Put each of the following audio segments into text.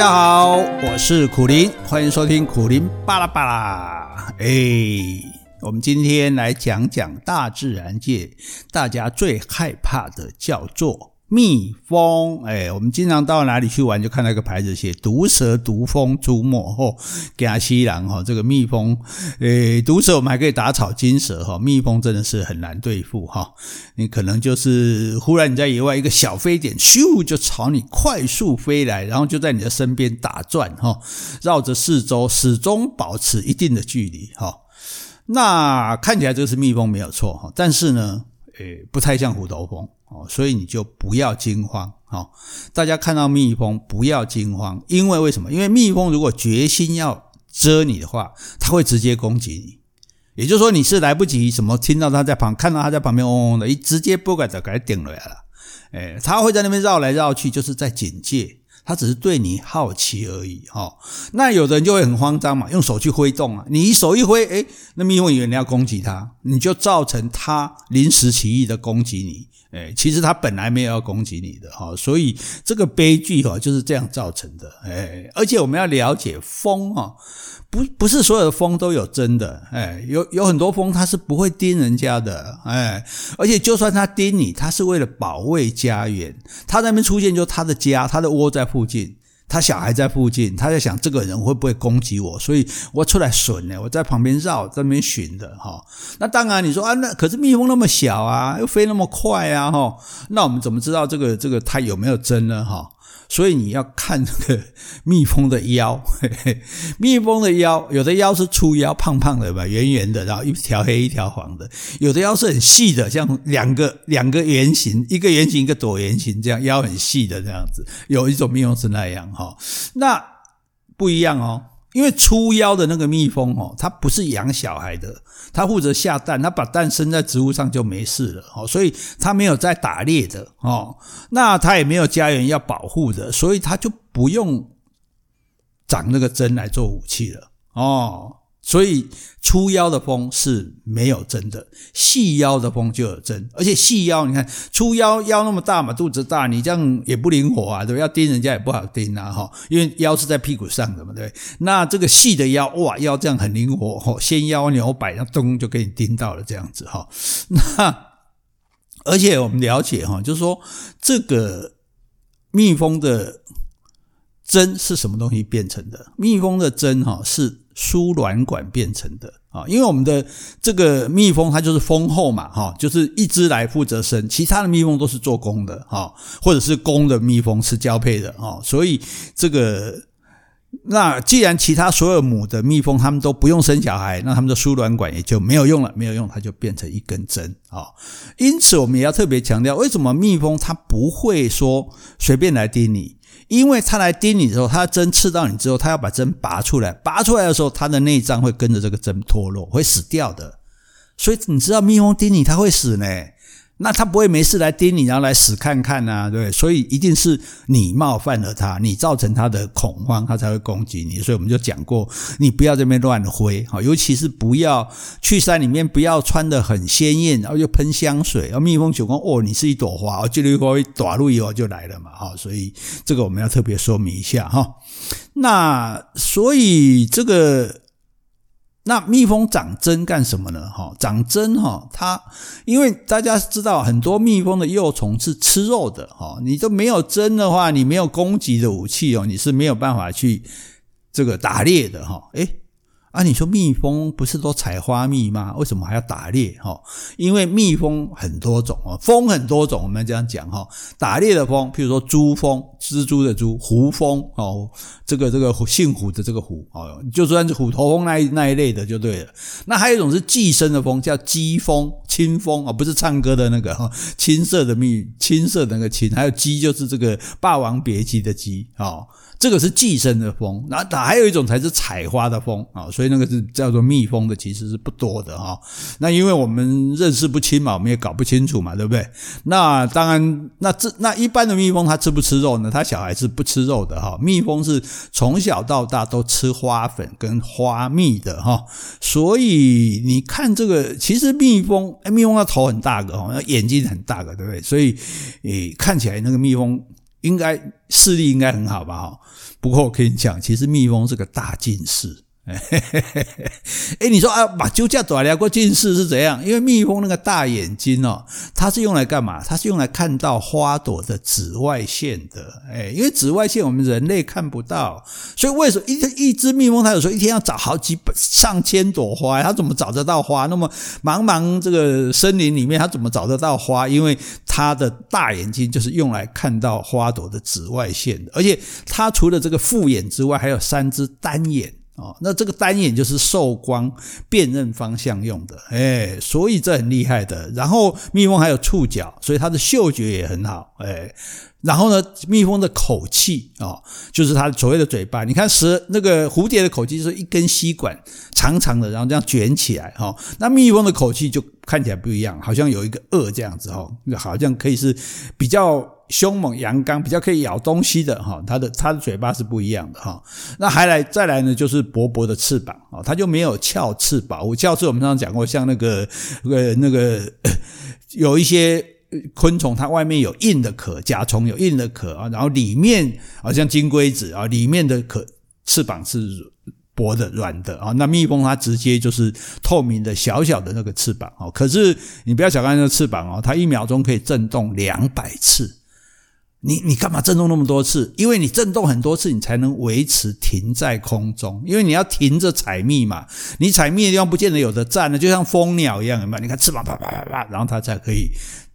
大家好，我是苦林，欢迎收听苦林巴拉巴拉。哎，我们今天来讲讲大自然界大家最害怕的，叫做。蜜蜂，哎，我们经常到哪里去玩，就看到一个牌子写“毒蛇毒蜂出没”吼，加西兰哈，这个蜜蜂，诶，毒蛇我们还可以打草惊蛇哈，蜜蜂真的是很难对付哈。你可能就是忽然你在野外，一个小飞点咻就朝你快速飞来，然后就在你的身边打转哈，绕着四周始终保持一定的距离哈。那看起来这个是蜜蜂没有错哈，但是呢，诶，不太像虎头蜂。哦，所以你就不要惊慌，哦，大家看到蜜蜂不要惊慌，因为为什么？因为蜜蜂如果决心要蛰你的话，它会直接攻击你。也就是说，你是来不及什么听到它在旁，看到它在旁边嗡嗡的，一直接不敢就给它顶了啦。诶，它会在那边绕来绕去，就是在警戒。他只是对你好奇而已，哈。那有的人就会很慌张嘛，用手去挥动啊。你一手一挥，哎，那蜜蜂以为你要攻击他，你就造成他临时起意的攻击你。哎，其实他本来没有要攻击你的，哈。所以这个悲剧哈就是这样造成的。哎，而且我们要了解蜂啊。不，不是所有的风都有真的，哎，有有很多风它是不会盯人家的，哎，而且就算它盯你，它是为了保卫家园，它那边出现就是它的家，它的窝在附近，他小孩在附近，他在想这个人会不会攻击我，所以我出来损呢，我在旁边绕，在那边寻的哈。那当然你说啊，那可是蜜蜂那么小啊，又飞那么快啊，哈，那我们怎么知道这个这个它有没有针呢，哈？所以你要看这个蜜蜂的腰，嘿嘿，蜜蜂的腰，有的腰是粗腰，胖胖的吧，圆圆的，然后一条黑一条黄的；有的腰是很细的，像两个两个圆形，一个圆形一个椭圆形，这样腰很细的这样子。有一种蜜蜂是那样哈，那不一样哦。因为出腰的那个蜜蜂哦，它不是养小孩的，它负责下蛋，它把蛋生在植物上就没事了哦，所以它没有在打猎的哦，那它也没有家园要保护的，所以它就不用长那个针来做武器了哦。所以粗腰的蜂是没有针的，细腰的蜂就有针。而且细腰，你看粗腰腰那么大嘛，肚子大，你这样也不灵活啊，对不对？要叮人家也不好叮啊，哈，因为腰是在屁股上的嘛，对？那这个细的腰，哇，腰这样很灵活，哈，先腰扭摆，然后咚就给你叮到了，这样子哈。那而且我们了解哈，就是说这个蜜蜂的针是什么东西变成的？蜜蜂的针哈是。输卵管变成的啊，因为我们的这个蜜蜂它就是蜂后嘛，哈，就是一只来负责生，其他的蜜蜂都是做工的，哈，或者是公的蜜蜂是交配的，哈，所以这个那既然其他所有母的蜜蜂它们都不用生小孩，那它们的输卵管也就没有用了，没有用它就变成一根针啊。因此我们也要特别强调，为什么蜜蜂它不会说随便来叮你？因为它来叮你的时候，它针刺到你之后，它要把针拔出来，拔出来的时候，它的内脏会跟着这个针脱落，会死掉的。所以你知道蜜蜂叮你，它会死呢。那他不会没事来叮你，然后来死看看呐、对对？所以一定是你冒犯了他，你造成他的恐慌，他才会攻击你。所以我们就讲过，你不要这边乱挥，好，尤其是不要去山里面，不要穿得很鲜艳，然后又喷香水，然后蜜蜂就说哦，你是一朵花，这里会打入以后就来了嘛，哈，所以这个我们要特别说明一下哈。那所以这个。那蜜蜂长针干什么呢？哈，长针哈，它因为大家知道很多蜜蜂的幼虫是吃肉的哈，你都没有针的话，你没有攻击的武器哦，你是没有办法去这个打猎的哈，诶啊，你说蜜蜂不是都采花蜜吗？为什么还要打猎？哈，因为蜜蜂很多种哦，蜂很多种，我们这样讲哈。打猎的蜂，譬如说蛛蜂，蜘蛛的蛛，胡蜂哦，这个这个姓胡的这个胡哦，就算是虎头蜂那一那一类的就对了。那还有一种是寄生的蜂，叫鸡蜂、青蜂啊，不是唱歌的那个哈，青色的蜜，青色的那个青，还有鸡就是这个《霸王别姬》的姬啊。这个是寄生的蜂，那还有一种才是采花的蜂啊，所以那个是叫做蜜蜂的，其实是不多的哈。那因为我们认识不清嘛，我们也搞不清楚嘛，对不对？那当然，那这那一般的蜜蜂它吃不吃肉呢？它小孩是不吃肉的哈。蜜蜂是从小到大都吃花粉跟花蜜的哈。所以你看这个，其实蜜蜂，蜜蜂的头很大个哈，眼睛很大个，对不对？所以诶，看起来那个蜜蜂。应该视力应该很好吧？哈，不过我跟你讲，其实蜜蜂是个大近视。哎，你说啊，把酒驾短了过近视是怎样？因为蜜蜂那个大眼睛哦，它是用来干嘛？它是用来看到花朵的紫外线的。哎，因为紫外线我们人类看不到，所以为什么一一只蜜蜂它有时候一天要找好几百上千朵花？它怎么找得到花？那么茫茫这个森林里面，它怎么找得到花？因为它的大眼睛就是用来看到花朵的紫外线的，而且它除了这个复眼之外，还有三只单眼。哦，那这个单眼就是受光辨认方向用的，哎，所以这很厉害的。然后蜜蜂还有触角，所以它的嗅觉也很好，哎。然后呢，蜜蜂的口气啊，就是它所谓的嘴巴。你看，蛇那个蝴蝶的口气就是一根吸管，长长的，然后这样卷起来哈。那蜜蜂的口气就看起来不一样，好像有一个顎这样子哈，好像可以是比较凶猛阳刚，比较可以咬东西的哈。它的它的嘴巴是不一样的哈。那还来再来呢，就是薄薄的翅膀啊，它就没有鞘翅膀。我。鞘翅我们刚刚讲过，像那个呃那个 有一些。昆虫它外面有硬的壳，甲虫有硬的壳啊，然后里面好像金龟子啊，里面的壳翅膀是薄的软的啊。那蜜蜂它直接就是透明的小小的那个翅膀啊。可是你不要小看那个翅膀哦，它一秒钟可以震动两百次。你你干嘛震动那么多次？因为你震动很多次，你才能维持停在空中。因为你要停着采蜜嘛，你采蜜的地方不见得有的站呢，就像蜂鸟一样，有没有？你看翅膀啪啪啪啪，然后它才可以。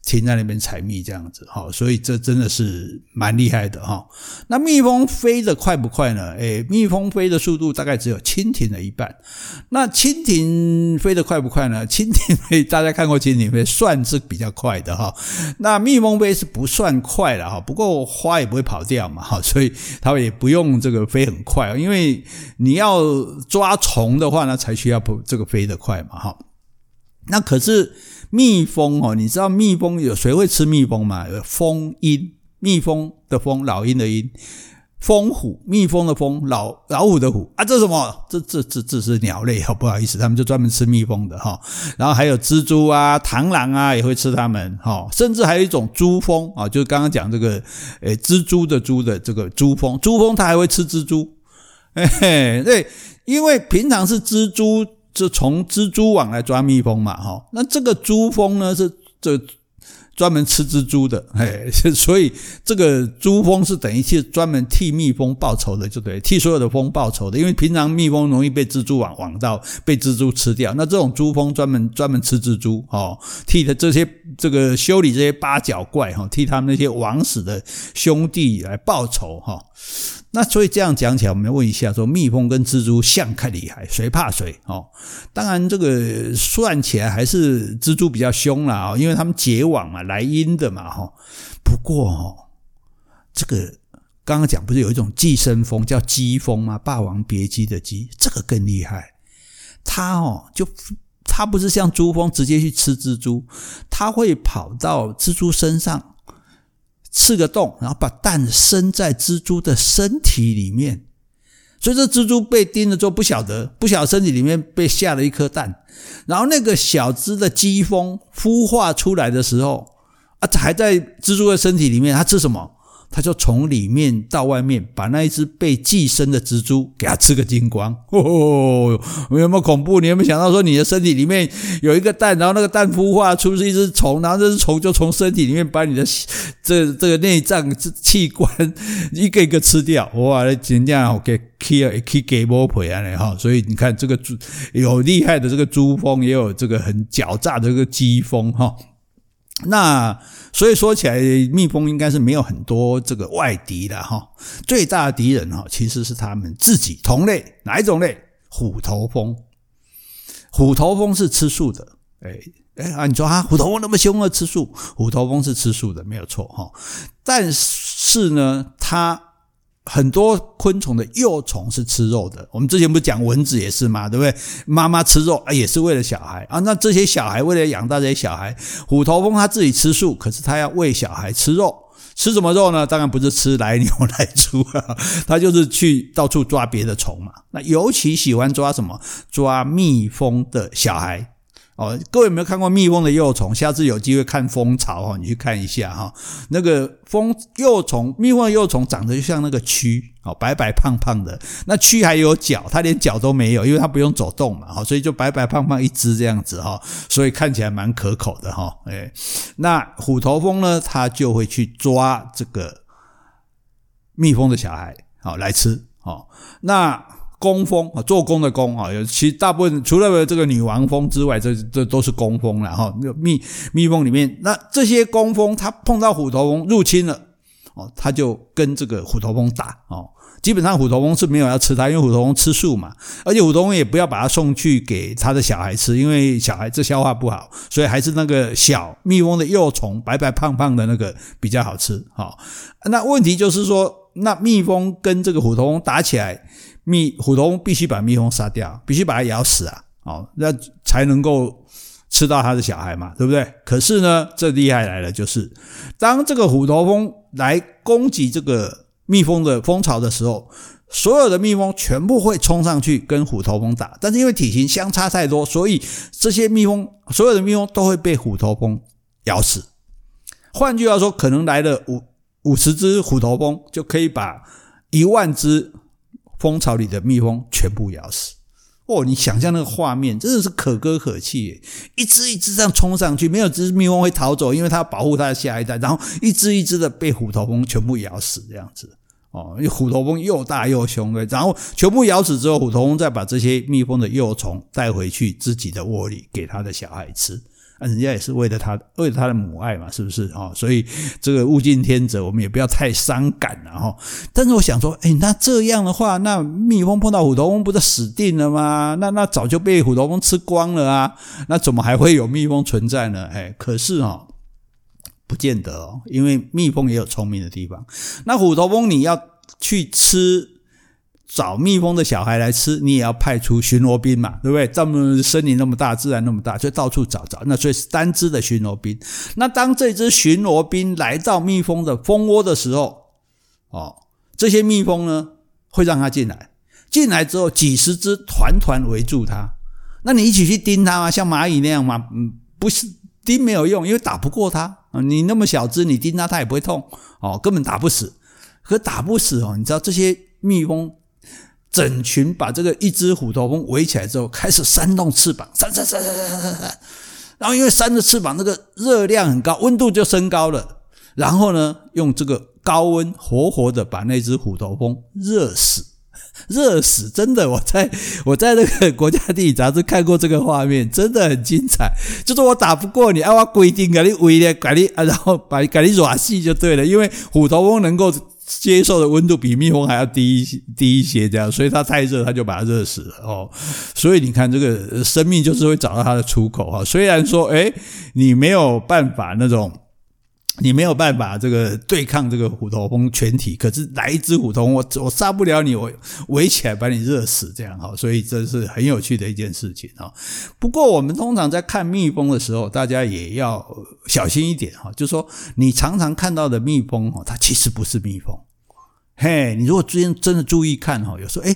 停在那边采蜜这样子哈，所以这真的是蛮厉害的哈。那蜜蜂飞得快不快呢？诶，蜜蜂飞的速度大概只有蜻蜓的一半。那蜻蜓飞得快不快呢？蜻蜓飞，大家看过蜻蜓飞，算是比较快的哈。那蜜蜂飞是不算快的哈，不过花也不会跑掉嘛哈，所以它也不用这个飞很快，因为你要抓虫的话呢，才需要不这个飞得快嘛哈。那可是。蜜蜂哦，你知道蜜蜂有谁会吃蜜蜂吗？有蜂鹰，蜜蜂的蜂，老鹰的鹰，蜂虎，蜜蜂的蜂，老老虎的虎啊，这什么？这这这这是鸟类，好不好意思，他们就专门吃蜜蜂的哈。然后还有蜘蛛啊、螳螂啊也会吃它们哈，甚至还有一种蛛蜂啊，就是刚刚讲这个诶蜘蛛的蛛的这个蛛蜂，蛛蜂它还会吃蜘蛛，嘿嘿，对，因为平常是蜘蛛。是从蜘蛛网来抓蜜蜂嘛，哈，那这个蛛蜂呢是这专门吃蜘蛛的，嘿，所以这个蛛蜂是等于是专门替蜜蜂报仇的，就对，替所有的蜂报仇的，因为平常蜜蜂容易被蜘蛛网网到，被蜘蛛吃掉，那这种蛛蜂专门专门吃蜘蛛，哦，替的这些这个修理这些八角怪，哈，替他们那些枉死的兄弟来报仇，哈。那所以这样讲起来，我们要问一下：说蜜蜂跟蜘蛛相看厉害，谁怕谁？哦，当然这个算起来还是蜘蛛比较凶啦，哦，因为他们结网嘛，来阴的嘛，哈。不过哦，这个刚刚讲不是有一种寄生蜂叫鸡蜂吗？《霸王别姬》的姬，这个更厉害。它哦，就它不是像蛛蜂直接去吃蜘蛛，它会跑到蜘蛛身上。刺个洞，然后把蛋生在蜘蛛的身体里面，所以这蜘蛛被叮了之后不晓得，不晓得身体里面被下了一颗蛋，然后那个小只的鸡蜂孵化出来的时候，啊，还在蜘蛛的身体里面，它吃什么？他就从里面到外面把那一只被寄生的蜘蛛给它吃个精光，哦，有没有恐怖？你有没有想到说你的身体里面有一个蛋，然后那个蛋孵化出是一只虫，然后这只虫就从身体里面把你的这这个内脏器官一个一个吃掉，哇，那人家好给 kill 可以给剥皮啊哈，所以你看这个猪有厉害的这个蛛蜂，也有这个很狡诈的这个鸡蜂哈。那所以说起来，蜜蜂应该是没有很多这个外敌的哈。最大的敌人哈，其实是他们自己同类，哪一种类？虎头蜂。虎头蜂是吃素的。哎哎啊，你说啊，虎头蜂那么凶恶，吃素？虎头蜂是吃素的，没有错哈。但是呢，它。很多昆虫的幼虫是吃肉的，我们之前不是讲蚊子也是吗？对不对？妈妈吃肉啊，也是为了小孩啊。那这些小孩为了养大这些小孩，虎头蜂它自己吃素，可是它要喂小孩吃肉，吃什么肉呢？当然不是吃来牛来猪啊，它就是去到处抓别的虫嘛。那尤其喜欢抓什么？抓蜜蜂的小孩。哦，各位有没有看过蜜蜂的幼虫？下次有机会看蜂巢哦，你去看一下哈。那个蜂幼虫，蜜蜂的幼虫长得就像那个蛆哦，白白胖胖的。那蛆还有脚，它连脚都没有，因为它不用走动嘛，所以就白白胖胖一只这样子哈，所以看起来蛮可口的哈。哎，那虎头蜂呢，它就会去抓这个蜜蜂的小孩，好来吃。好，那。工蜂啊，做工的工啊，有其大部分除了这个女王蜂之外，这这都是工蜂了哈。蜜蜜蜂里面，那这些工蜂它碰到虎头蜂入侵了哦，它就跟这个虎头蜂打哦。基本上虎头蜂是没有要吃它，因为虎头蜂吃素嘛，而且虎头蜂也不要把它送去给它的小孩吃，因为小孩子消化不好，所以还是那个小蜜蜂的幼虫，白白胖胖的那个比较好吃。好，那问题就是说，那蜜蜂跟这个虎头蜂打起来。蜜虎头蜂必须把蜜蜂杀掉，必须把它咬死啊！哦，那才能够吃到它的小孩嘛，对不对？可是呢，这厉害来了，就是当这个虎头蜂来攻击这个蜜蜂的蜂巢的时候，所有的蜜蜂全部会冲上去跟虎头蜂打，但是因为体型相差太多，所以这些蜜蜂所有的蜜蜂都会被虎头蜂咬死。换句话说，可能来了五五十只虎头蜂，就可以把一万只。蜂巢里的蜜蜂全部咬死哦！你想象那个画面，真的是可歌可泣！一只一只这样冲上去，没有只蜜蜂会逃走，因为它要保护它的下一代。然后一只一只的被虎头蜂全部咬死，这样子哦。因为虎头蜂又大又凶，的，然后全部咬死之后，虎头蜂再把这些蜜蜂的幼虫带回去自己的窝里，给它的小孩吃。啊，人家也是为了他，为了他的母爱嘛，是不是啊？所以这个物竞天择，我们也不要太伤感了哈。但是我想说，哎，那这样的话，那蜜蜂碰到虎头蜂不是死定了吗？那那早就被虎头蜂吃光了啊！那怎么还会有蜜蜂存在呢？哎，可是哈，不见得哦，因为蜜蜂也有聪明的地方。那虎头蜂你要去吃。找蜜蜂的小孩来吃，你也要派出巡逻兵嘛，对不对？这么森林那么大，自然那么大，就到处找找。那所以是单只的巡逻兵。那当这只巡逻兵来到蜜蜂的蜂窝的时候，哦，这些蜜蜂呢会让它进来。进来之后，几十只团团围住它。那你一起去叮它吗？像蚂蚁那样吗？嗯，不是，叮没有用，因为打不过它。你那么小只，你叮它它也不会痛。哦，根本打不死。可打不死哦，你知道这些蜜蜂。整群把这个一只虎头蜂围起来之后，开始扇动翅膀，扇扇扇扇扇扇扇，然后因为扇着翅膀，那个热量很高，温度就升高了。然后呢，用这个高温活活的把那只虎头蜂热死，热死！真的，我在我在那个国家地理杂志看过这个画面，真的很精彩。就是我打不过你，啊，我规定给你围的，给你，然后把你给你软死就对了，因为虎头蜂能够。接受的温度比蜜蜂还要低，低一些，这样，所以它太热，它就把它热死了哦。所以你看，这个生命就是会找到它的出口哈。虽然说，诶，你没有办法那种。你没有办法这个对抗这个虎头蜂全体，可是来一只虎头蜂，我我杀不了你，我围起来把你热死，这样哈，所以这是很有趣的一件事情哈。不过我们通常在看蜜蜂的时候，大家也要小心一点哈，就是说你常常看到的蜜蜂哈，它其实不是蜜蜂。嘿，你如果真真的注意看哈，有时候诶，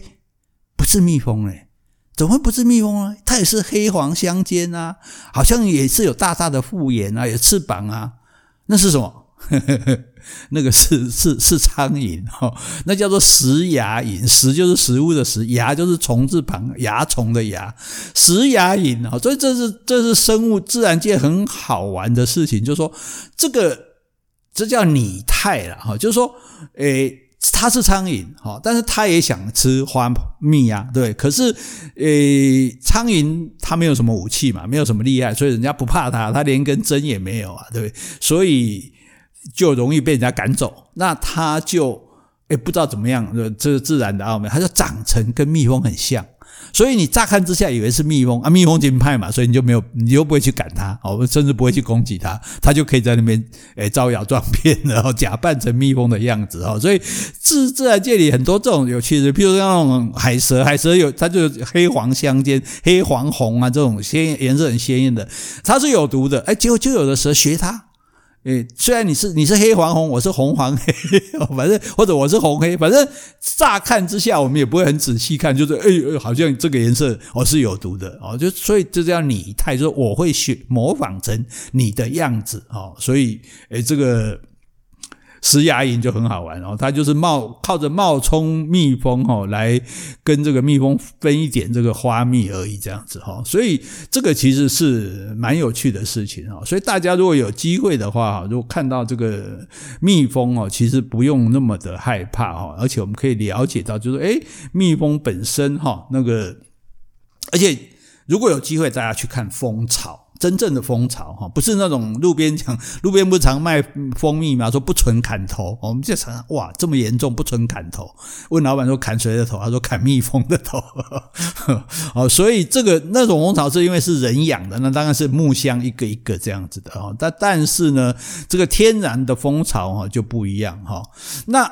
不是蜜蜂诶，怎么会不是蜜蜂呢？它也是黑黄相间啊，好像也是有大大的复眼啊，有翅膀啊。那是什么？那个是是是苍蝇哈，那叫做食牙蝇。食就是食物的食，牙就是虫字旁，蚜虫的蚜。食牙蝇啊，所以这是这是生物自然界很好玩的事情，就是说这个这叫拟态了哈，就是说诶。它是苍蝇，哈，但是它也想吃花蜜呀，对。可是，呃，苍蝇它没有什么武器嘛，没有什么厉害，所以人家不怕它，它连根针也没有啊，对？所以就容易被人家赶走。那它就，诶，不知道怎么样，这是自然的奥妙，它就长成跟蜜蜂很像。所以你乍看之下以为是蜜蜂啊，蜜蜂金派嘛，所以你就没有，你就不会去赶它，哦，甚至不会去攻击它，它就可以在那边诶招摇撞骗，然后假扮成蜜蜂的样子，哦，所以自自然界里很多这种有趣的，譬如像那种海蛇，海蛇有它就黑黄相间，黑黄红啊这种鲜颜色很鲜艳的，它是有毒的，诶结果就有的蛇学它。诶，虽然你是你是黑黄红，我是红黄黑，反正或者我是红黑，反正乍看之下，我们也不会很仔细看，就是诶，好像这个颜色哦是有毒的哦，就所以这叫拟态，就是我会学模仿成你的样子哦，所以诶，这个。石牙蝇就很好玩哦，它就是冒靠着冒充蜜蜂哦，来跟这个蜜蜂分一点这个花蜜而已，这样子哈。所以这个其实是蛮有趣的事情哦。所以大家如果有机会的话，如果看到这个蜜蜂哦，其实不用那么的害怕哈，而且我们可以了解到，就是诶，蜜蜂本身哈那个，而且如果有机会，大家去看蜂巢。真正的蜂巢哈，不是那种路边讲，路边不是常卖蜂蜜嘛？说不纯砍头，我们就想哇，这么严重，不纯砍头？问老板说砍谁的头？他说砍蜜蜂的头。哦，所以这个那种蜂巢是因为是人养的，那当然是木箱一个一个这样子的哈。但但是呢，这个天然的蜂巢哈就不一样哈。那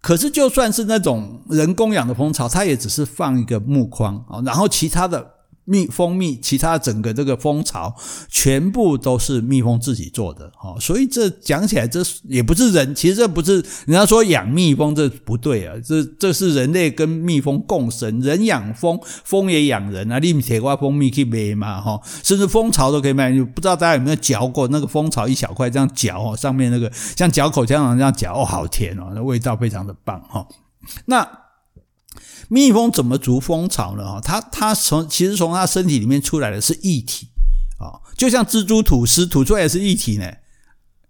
可是就算是那种人工养的蜂巢，它也只是放一个木框啊，然后其他的。蜜蜂蜜，其他整个这个蜂巢全部都是蜜蜂自己做的，哦，所以这讲起来，这也不是人，其实这不是人家说养蜜蜂，这不对啊，这这是人类跟蜜蜂共生，人养蜂，蜂也养人啊，你们铁瓜蜂蜜可以卖嘛，哈，甚至蜂巢都可以卖，你不知道大家有没有嚼过那个蜂巢一小块这样嚼哦，上面那个像嚼口香糖这样嚼哦，好甜哦，那味道非常的棒哈，那。蜜蜂怎么筑蜂巢呢？哈，它它从其实从它身体里面出来的是液体啊，就像蜘蛛吐丝吐出来也是液体呢。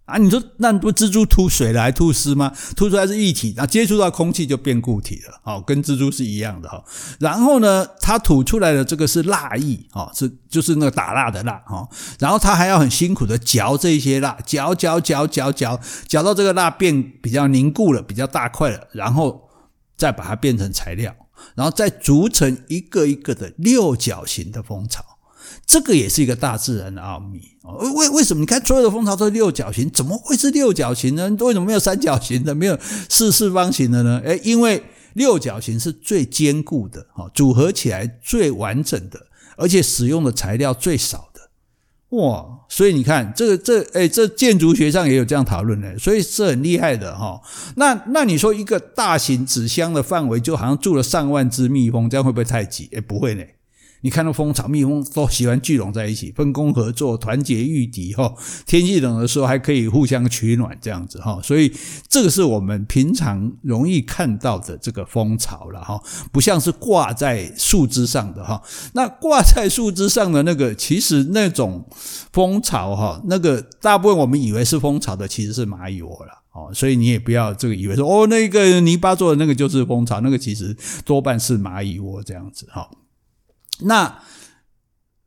啊，你说那不蜘蛛吐水来吐丝吗？吐出来是液体，然后接触到空气就变固体了，哦，跟蜘蛛是一样的哈。然后呢，它吐出来的这个是蜡液，哦，是就是那个打蜡的蜡，哈。然后它还要很辛苦的嚼这些蜡，嚼嚼嚼嚼嚼，嚼到这个蜡变比较凝固了，比较大块了，然后再把它变成材料。然后再组成一个一个的六角形的蜂巢，这个也是一个大自然的奥秘。为为什么？你看所有的蜂巢都是六角形，怎么会是六角形呢？为什么没有三角形的，没有四四方形的呢？诶，因为六角形是最坚固的，组合起来最完整的，而且使用的材料最少。哇，所以你看这个这哎这建筑学上也有这样讨论的，所以是很厉害的哈。那那你说一个大型纸箱的范围，就好像住了上万只蜜蜂，这样会不会太挤？哎不会呢。你看到蜂巢，蜜蜂都喜欢聚拢在一起，分工合作，团结御敌哈。天气冷的时候还可以互相取暖，这样子哈。所以这个是我们平常容易看到的这个蜂巢了哈，不像是挂在树枝上的哈。那挂在树枝上的那个，其实那种蜂巢哈，那个大部分我们以为是蜂巢的，其实是蚂蚁窝了哦。所以你也不要这个以为说哦，那个泥巴做的那个就是蜂巢，那个其实多半是蚂蚁窝这样子哈。那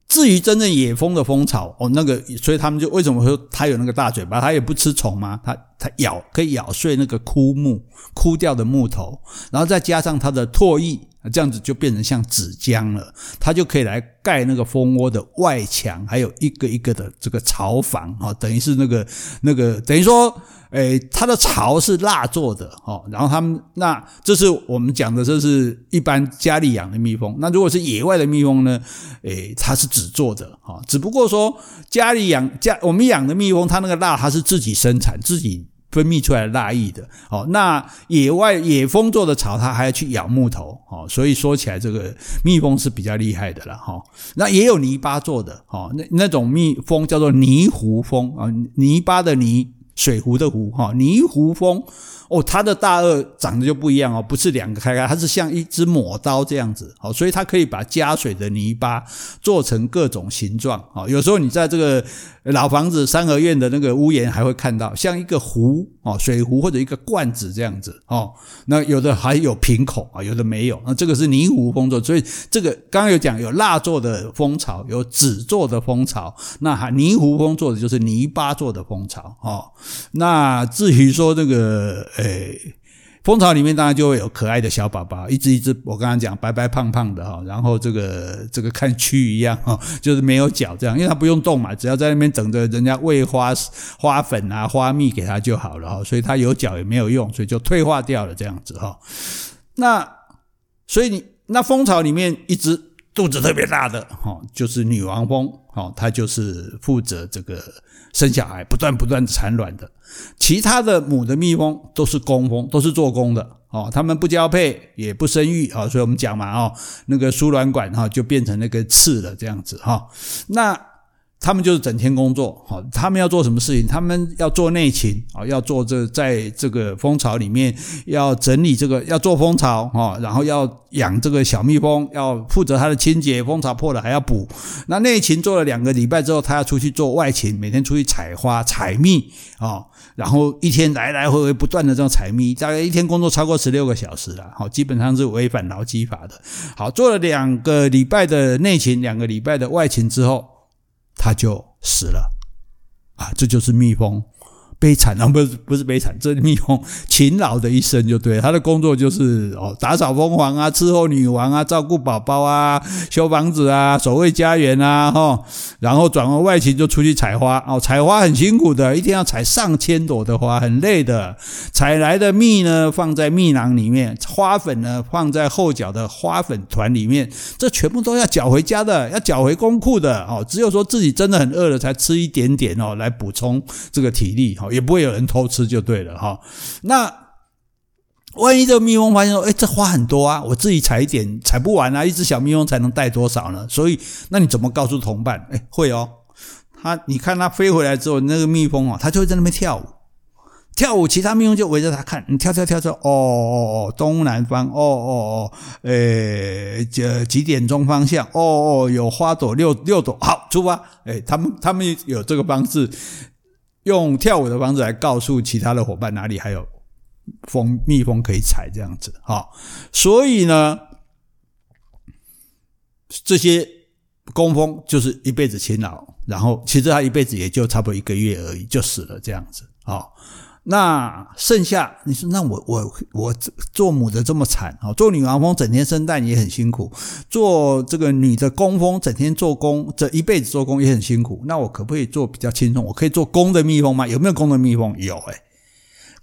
至于真正野蜂的蜂巢哦，那个所以他们就为什么说它有那个大嘴巴？它也不吃虫吗？它它咬可以咬碎那个枯木枯掉的木头，然后再加上它的唾液，这样子就变成像纸浆了。它就可以来盖那个蜂窝的外墙，还有一个一个的这个巢房啊，等于是那个那个等于说。诶，它的巢是蜡做的哦，然后他们那这是我们讲的，这是一般家里养的蜜蜂。那如果是野外的蜜蜂呢？诶，它是纸做的哦，只不过说家里养家我们养的蜜蜂，它那个蜡它是自己生产自己分泌出来的蜡液的哦。那野外野蜂做的巢，它还要去咬木头哦，所以说起来这个蜜蜂是比较厉害的了哈。那也有泥巴做的哦，那那种蜜蜂叫做泥糊蜂啊，泥巴的泥。水壶的壶哈，泥壶蜂哦，它的大顎长得就不一样哦，不是两个开开，它是像一只抹刀这样子，好，所以它可以把加水的泥巴做成各种形状，好，有时候你在这个老房子三合院的那个屋檐还会看到，像一个壶哦，水壶或者一个罐子这样子哦，那有的还有瓶口啊，有的没有，那这个是泥壶蜂做，所以这个刚刚有讲有蜡做的蜂巢，有纸做的蜂巢，那还泥壶蜂做的就是泥巴做的蜂巢哦。那至于说这个，诶，蜂巢里面当然就会有可爱的小宝宝，一只一只，我刚刚讲白白胖胖的哈，然后这个这个看蛆一样哈，就是没有脚这样，因为它不用动嘛，只要在那边等着人家喂花花粉啊、花蜜给它就好了哈，所以它有脚也没有用，所以就退化掉了这样子哈。那所以你那蜂巢里面一只。肚子特别大的哈，就是女王蜂，哈，它就是负责这个生小孩，不断不断产卵的。其他的母的蜜蜂都是工蜂，都是做工的，哦，它们不交配也不生育，啊，所以我们讲嘛，哦，那个输卵管哈就变成那个刺了这样子哈，那。他们就是整天工作，好，他们要做什么事情？他们要做内勤啊，要做这在这个蜂巢里面要整理这个，要做蜂巢哈，然后要养这个小蜜蜂，要负责它的清洁，蜂巢破了还要补。那内勤做了两个礼拜之后，他要出去做外勤，每天出去采花采蜜啊，然后一天来来回回不断的这样采蜜，大概一天工作超过十六个小时了，好，基本上是违反劳基法的。好，做了两个礼拜的内勤，两个礼拜的外勤之后。他就死了，啊，这就是蜜蜂。悲惨 啊，不是不是悲惨，这蜜蜂勤劳的一生就对了。他的工作就是哦，打扫蜂房啊，伺候女王啊，照顾宝宝啊，修房子啊，守卫家园啊，哈，然后转为外勤就出去采花哦，采花很辛苦的，一天要采上千朵的花，很累的。采来的蜜呢，放在蜜囊里面，花粉呢放在后脚的花粉团里面，这全部都要缴回家的，要缴回公库的哦。只有说自己真的很饿了，才吃一点点哦，来补充这个体力哦。也不会有人偷吃就对了哈。那万一这个蜜蜂发现说，哎，这花很多啊，我自己采一点采不完啊，一只小蜜蜂才能带多少呢？所以，那你怎么告诉同伴？哎，会哦，他你看他飞回来之后，那个蜜蜂啊，他就会在那边跳舞，跳舞，其他蜜蜂就围着他看，你跳跳跳跳，哦哦哦，东南方，哦哦哦，诶，这几点钟方向，哦哦，有花朵六六朵，好，出发，哎，他们他们有这个方式。用跳舞的方式来告诉其他的伙伴哪里还有蜂蜜蜂可以采，这样子哈。所以呢，这些工蜂就是一辈子勤劳，然后其实它一辈子也就差不多一个月而已，就死了这样子啊。那剩下你说，那我我我做母的这么惨啊，做女王蜂整天生蛋也很辛苦，做这个女的工蜂整天做工，这一辈子做工也很辛苦。那我可不可以做比较轻松？我可以做公的蜜蜂吗？有没有公的蜜蜂？有诶，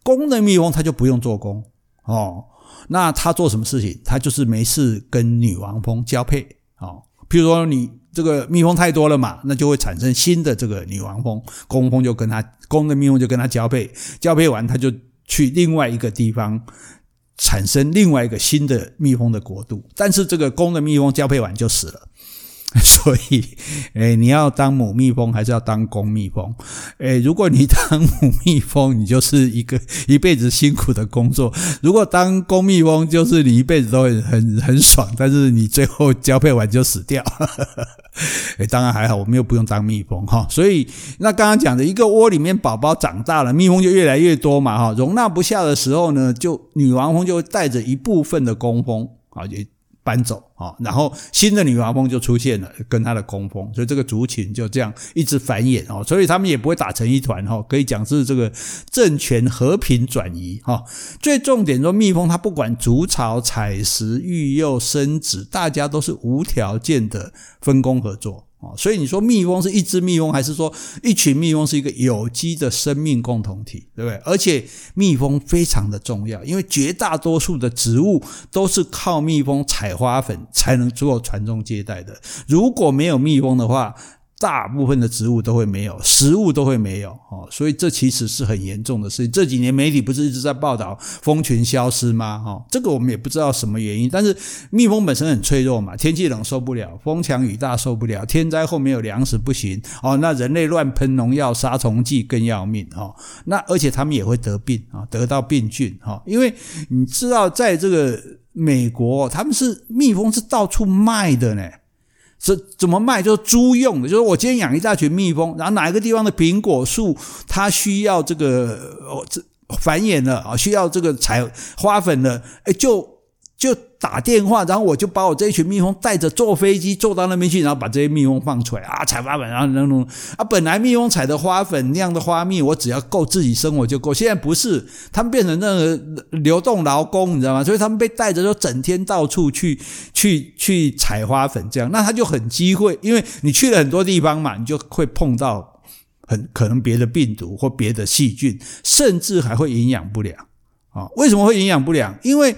公的蜜蜂它就不用做工哦。那它做什么事情？它就是没事跟女王蜂交配哦。譬如说你。这个蜜蜂太多了嘛，那就会产生新的这个女王蜂，工蜂就跟它，公的蜜蜂就跟它交配，交配完它就去另外一个地方，产生另外一个新的蜜蜂的国度，但是这个公的蜜蜂交配完就死了。所以，诶，你要当母蜜蜂还是要当公蜜蜂？诶，如果你当母蜜蜂，你就是一个 一辈子辛苦的工作；如果当公蜜蜂，就是你一辈子都很很很爽，但是你最后交配完就死掉。诶，当然还好，我们又不用当蜜蜂哈。所以，那刚刚讲的一个窝里面宝宝长大了，蜜蜂就越来越多嘛哈，容纳不下的时候呢，就女王蜂就会带着一部分的工蜂啊也。搬走啊，然后新的女王蜂就出现了，跟她的工蜂，所以这个族群就这样一直繁衍哦，所以他们也不会打成一团哈，可以讲是这个政权和平转移哈。最重点说，蜜蜂它不管筑巢、采食、育幼、生殖，大家都是无条件的分工合作。哦，所以你说蜜蜂是一只蜜蜂，还是说一群蜜蜂是一个有机的生命共同体，对不对？而且蜜蜂非常的重要，因为绝大多数的植物都是靠蜜蜂采花粉才能做传宗接代的。如果没有蜜蜂的话，大部分的植物都会没有，食物都会没有，哦，所以这其实是很严重的事情。这几年媒体不是一直在报道蜂群消失吗？哈，这个我们也不知道什么原因。但是蜜蜂本身很脆弱嘛，天气冷受不了，风强雨大受不了，天灾后没有粮食不行，哦，那人类乱喷农药、杀虫剂更要命，哦，那而且他们也会得病啊，得到病菌，哈，因为你知道，在这个美国，他们是蜜蜂是到处卖的呢。这怎么卖？就是租用的，就是我今天养一大群蜜蜂，然后哪一个地方的苹果树它需要这个，这繁衍了啊，需要这个采花粉了，哎就就打电话，然后我就把我这一群蜜蜂带着坐飞机坐到那边去，然后把这些蜜蜂放出来啊，采花粉，然后那种啊，本来蜜蜂采的花粉那样的花蜜，我只要够自己生活就够。现在不是，他们变成那个流动劳工，你知道吗？所以他们被带着就整天到处去 去去采花粉，这样那他就很机会，因为你去了很多地方嘛，你就会碰到很可能别的病毒或别的细菌，甚至还会营养不良啊。为什么会营养不良？因为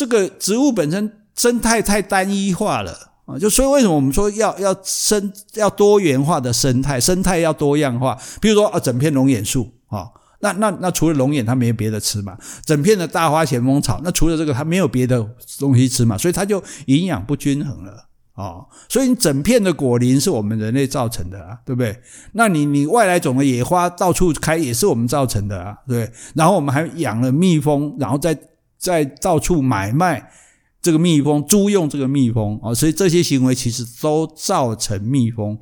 这个植物本身生态太单一化了啊！就所以为什么我们说要要生要多元化的生态，生态要多样化。比如说啊，整片龙眼树啊，那那那除了龙眼，它没有别的吃嘛。整片的大花咸丰草，那除了这个，它没有别的东西吃嘛，所以它就营养不均衡了。哦，所以你整片的果林是我们人类造成的啊，对不对？那你你外来种的野花到处开也是我们造成的啊，对？然后我们还养了蜜蜂，然后再在到处买卖这个蜜蜂，租用这个蜜蜂啊，所以这些行为其实都造成蜜蜂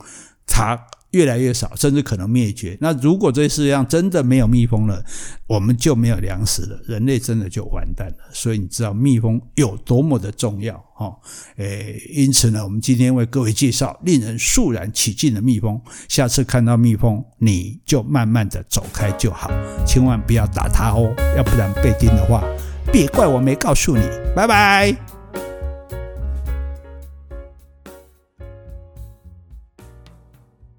它越来越少，甚至可能灭绝。那如果这世界上真的没有蜜蜂了，我们就没有粮食了，人类真的就完蛋了。所以你知道蜜蜂有多么的重要哈？诶，因此呢，我们今天为各位介绍令人肃然起敬的蜜蜂。下次看到蜜蜂，你就慢慢的走开就好，千万不要打它哦，要不然被叮的话，别怪我没告诉你。拜拜。